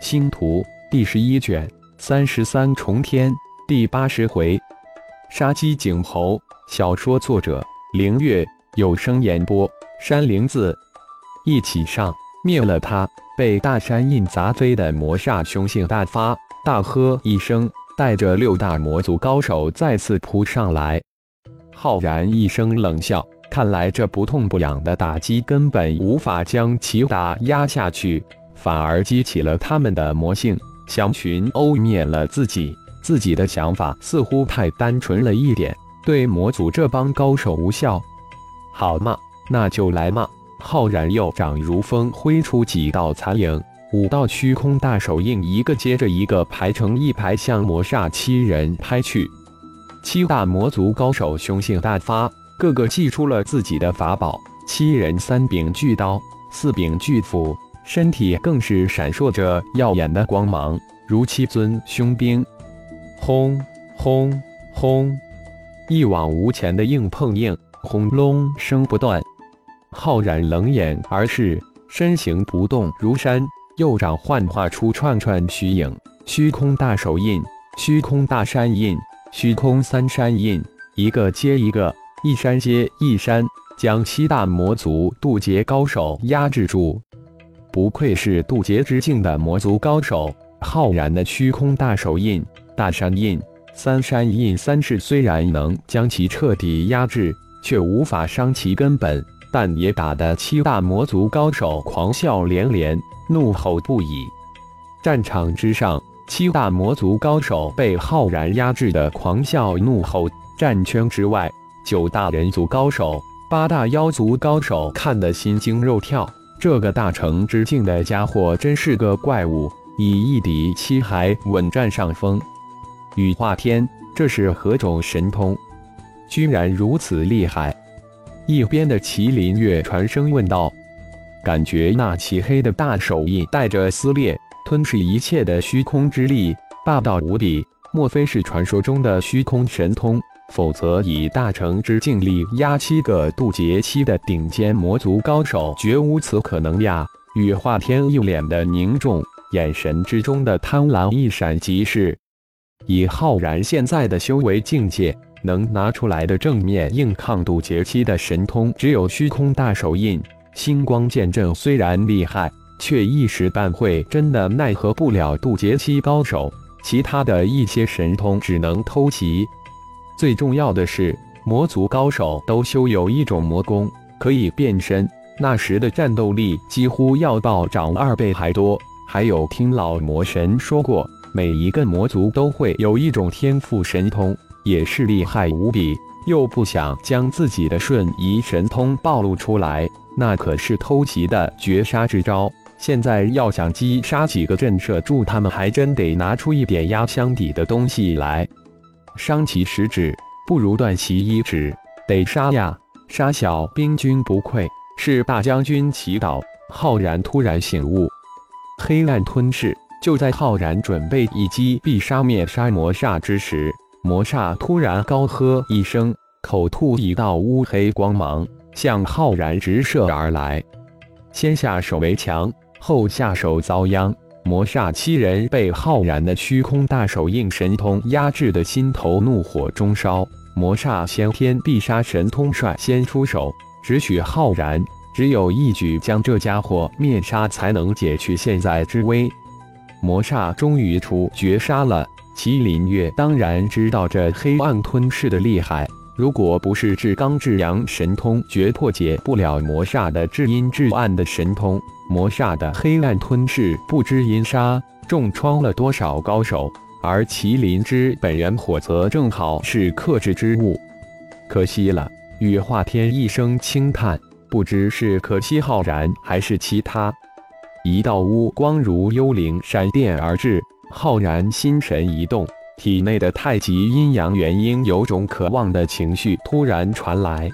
星图第十一卷三十三重天第八十回，杀鸡儆猴。小说作者：凌月，有声演播：山灵子。一起上，灭了他！被大山印砸飞的魔煞凶性大发，大喝一声，带着六大魔族高手再次扑上来。浩然一声冷笑，看来这不痛不痒的打击根本无法将其打压下去。反而激起了他们的魔性，想寻欧灭了自己。自己的想法似乎太单纯了一点，对魔族这帮高手无效。好嘛，那就来嘛！浩然右掌如风挥出几道残影，五道虚空大手印一个接着一个排成一排，向魔煞七人拍去。七大魔族高手凶性大发，个个祭出了自己的法宝。七人三柄巨刀，四柄巨斧。身体更是闪烁着耀眼的光芒，如七尊凶兵。轰轰轰！一往无前的硬碰硬，轰隆声不断。浩然冷眼而视，身形不动如山，右掌幻化出串串虚影，虚空大手印、虚空大山印、虚空三山印，一个接一个，一山接一山，将七大魔族渡劫高手压制住。不愧是渡劫之境的魔族高手，浩然的虚空大手印、大山印、三山印三式虽然能将其彻底压制，却无法伤其根本，但也打得七大魔族高手狂笑连连，怒吼不已。战场之上，七大魔族高手被浩然压制的狂笑怒吼；战圈之外，九大人族高手、八大妖族高手看得心惊肉跳。这个大成之境的家伙真是个怪物，以一敌七还稳占上风。羽化天，这是何种神通？居然如此厉害！一边的麒麟月传声问道：“感觉那漆黑的大手印带着撕裂、吞噬一切的虚空之力，霸道无比。莫非是传说中的虚空神通？”否则，以大成之境力压七个渡劫期的顶尖魔族高手，绝无此可能呀！羽化天一脸的凝重，眼神之中的贪婪一闪即逝。以浩然现在的修为境界，能拿出来的正面硬抗渡劫期的神通，只有虚空大手印、星光剑阵。虽然厉害，却一时半会真的奈何不了渡劫期高手。其他的一些神通，只能偷袭。最重要的是，魔族高手都修有一种魔功，可以变身。那时的战斗力几乎要暴涨二倍还多。还有听老魔神说过，每一个魔族都会有一种天赋神通，也是厉害无比。又不想将自己的瞬移神通暴露出来，那可是偷袭的绝杀之招。现在要想击杀几个震慑住他们，还真得拿出一点压箱底的东西来。伤其十指，不如断其一指。得杀呀！杀小兵军不愧是大将军祈祷。浩然突然醒悟，黑暗吞噬。就在浩然准备一击必杀灭杀魔煞之时，魔煞突然高喝一声，口吐一道乌黑光芒，向浩然直射而来。先下手为强，后下手遭殃。魔煞七人被浩然的虚空大手印神通压制的心头怒火中烧。魔煞先天必杀神通率先出手，只许浩然只有一举将这家伙灭杀，才能解去现在之危。魔煞终于出绝杀了。麒麟月当然知道这黑暗吞噬的厉害，如果不是至刚至阳神通，绝破解不了魔煞的至阴至暗的神通。魔煞的黑暗吞噬，不知阴杀重创了多少高手，而麒麟之本源火则正好是克制之物。可惜了，羽化天一声轻叹，不知是可惜浩然，还是其他。一道乌光如幽灵闪电而至，浩然心神一动，体内的太极阴阳元婴有种渴望的情绪突然传来。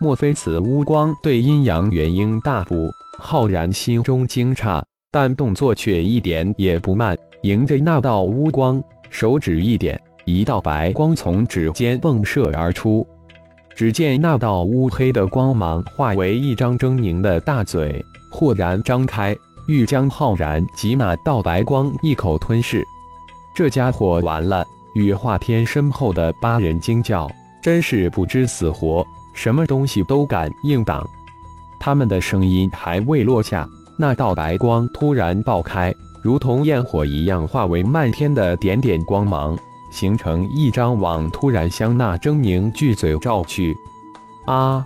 莫非此乌光对阴阳元婴大补？浩然心中惊诧，但动作却一点也不慢。迎着那道乌光，手指一点，一道白光从指尖迸射而出。只见那道乌黑的光芒化为一张狰狞的大嘴，豁然张开，欲将浩然及那道白光一口吞噬。这家伙完了！羽化天身后的八人惊叫，真是不知死活，什么东西都敢硬挡。他们的声音还未落下，那道白光突然爆开，如同焰火一样，化为漫天的点点光芒，形成一张网，突然向那狰狞巨嘴照去。啊！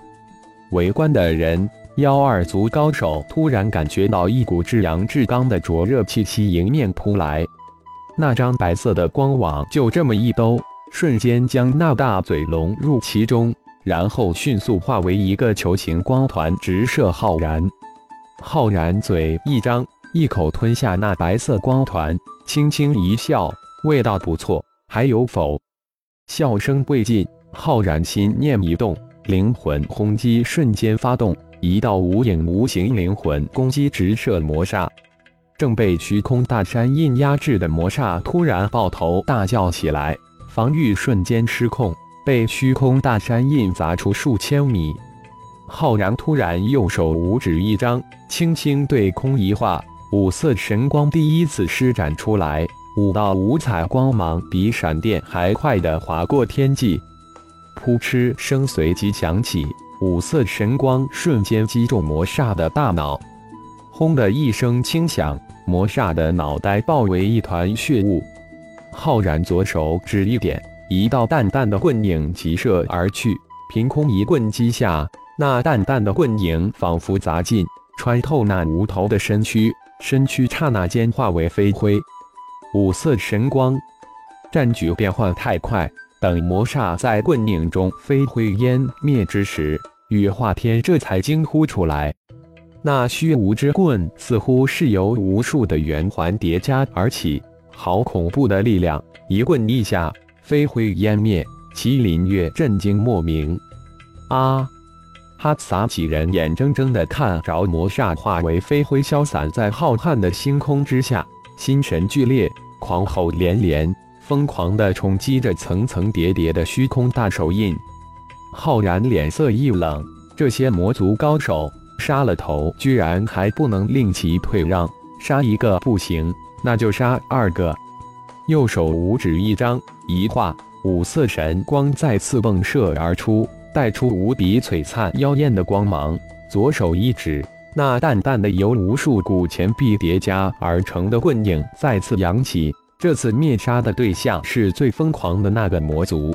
围观的人，幺二族高手突然感觉到一股至阳至刚的灼热气息迎面扑来。那张白色的光网就这么一兜，瞬间将那大嘴龙入其中，然后迅速化为一个球形光团，直射浩然。浩然嘴一张，一口吞下那白色光团，轻轻一笑：“味道不错，还有否？”笑声未尽，浩然心念一动，灵魂轰击瞬间发动，一道无影无形灵魂攻击直射魔煞。正被虚空大山印压制的魔煞突然爆头大叫起来，防御瞬间失控，被虚空大山印砸出数千米。浩然突然右手五指一张，轻轻对空一画，五色神光第一次施展出来，五道五彩光芒比闪电还快的划过天际，噗嗤声随即响起，五色神光瞬间击中魔煞的大脑。轰的一声轻响，魔煞的脑袋爆为一团血雾。浩然左手指一点，一道淡淡的棍影急射而去，凭空一棍击下，那淡淡的棍影仿佛砸进、穿透那无头的身躯，身躯刹那间化为飞灰。五色神光，战局变换太快。等魔煞在棍影中飞灰烟灭之时，羽化天这才惊呼出来。那虚无之棍似乎是由无数的圆环叠加而起，好恐怖的力量！一棍一下，飞灰烟灭。麒麟月震惊莫名。啊！哈萨几人眼睁睁地看着魔煞化为飞灰，消散在浩瀚的星空之下，心神剧烈，狂吼连连，疯狂地冲击着层层叠叠的虚空大手印。浩然脸色一冷，这些魔族高手。杀了头，居然还不能令其退让，杀一个不行，那就杀二个。右手五指一张，一画，五色神光再次迸射而出，带出无比璀璨妖艳的光芒。左手一指，那淡淡的由无数古钱币叠加而成的棍影再次扬起。这次灭杀的对象是最疯狂的那个魔族。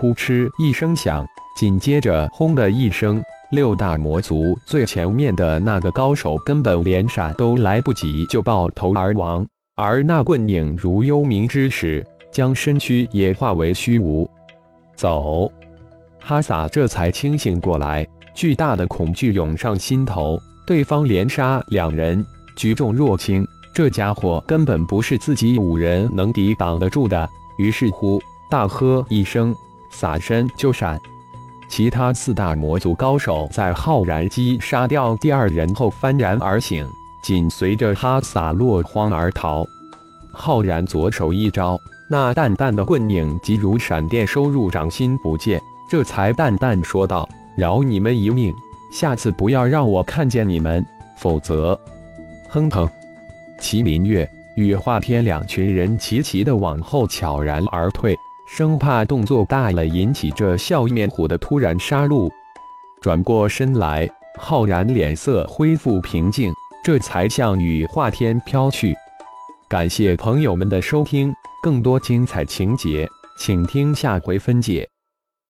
噗嗤一声响，紧接着轰的一声。六大魔族最前面的那个高手根本连闪都来不及，就爆头而亡。而那棍影如幽冥之使，将身躯也化为虚无。走，哈萨这才清醒过来，巨大的恐惧涌上心头。对方连杀两人，举重若轻，这家伙根本不是自己五人能抵挡得住的。于是乎，大喝一声，撒身就闪。其他四大魔族高手在浩然击杀掉第二人后幡然而醒，紧随着哈萨落荒而逃。浩然左手一招，那淡淡的棍影即如闪电收入掌心不见，这才淡淡说道：“饶你们一命，下次不要让我看见你们，否则……”哼哼，麒麟月、与化天两群人齐齐的往后悄然而退。生怕动作大了引起这笑面虎的突然杀戮，转过身来，浩然脸色恢复平静，这才向羽化天飘去。感谢朋友们的收听，更多精彩情节，请听下回分解。